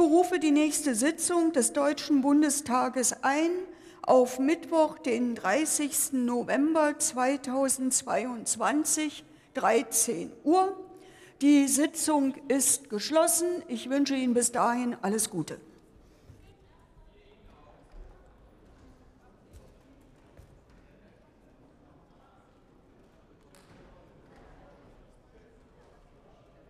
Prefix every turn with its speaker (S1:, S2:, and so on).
S1: berufe die nächste Sitzung des Deutschen Bundestages ein auf Mittwoch, den 30. November 2022, 13 Uhr. Die Sitzung ist geschlossen. Ich wünsche Ihnen bis dahin alles Gute.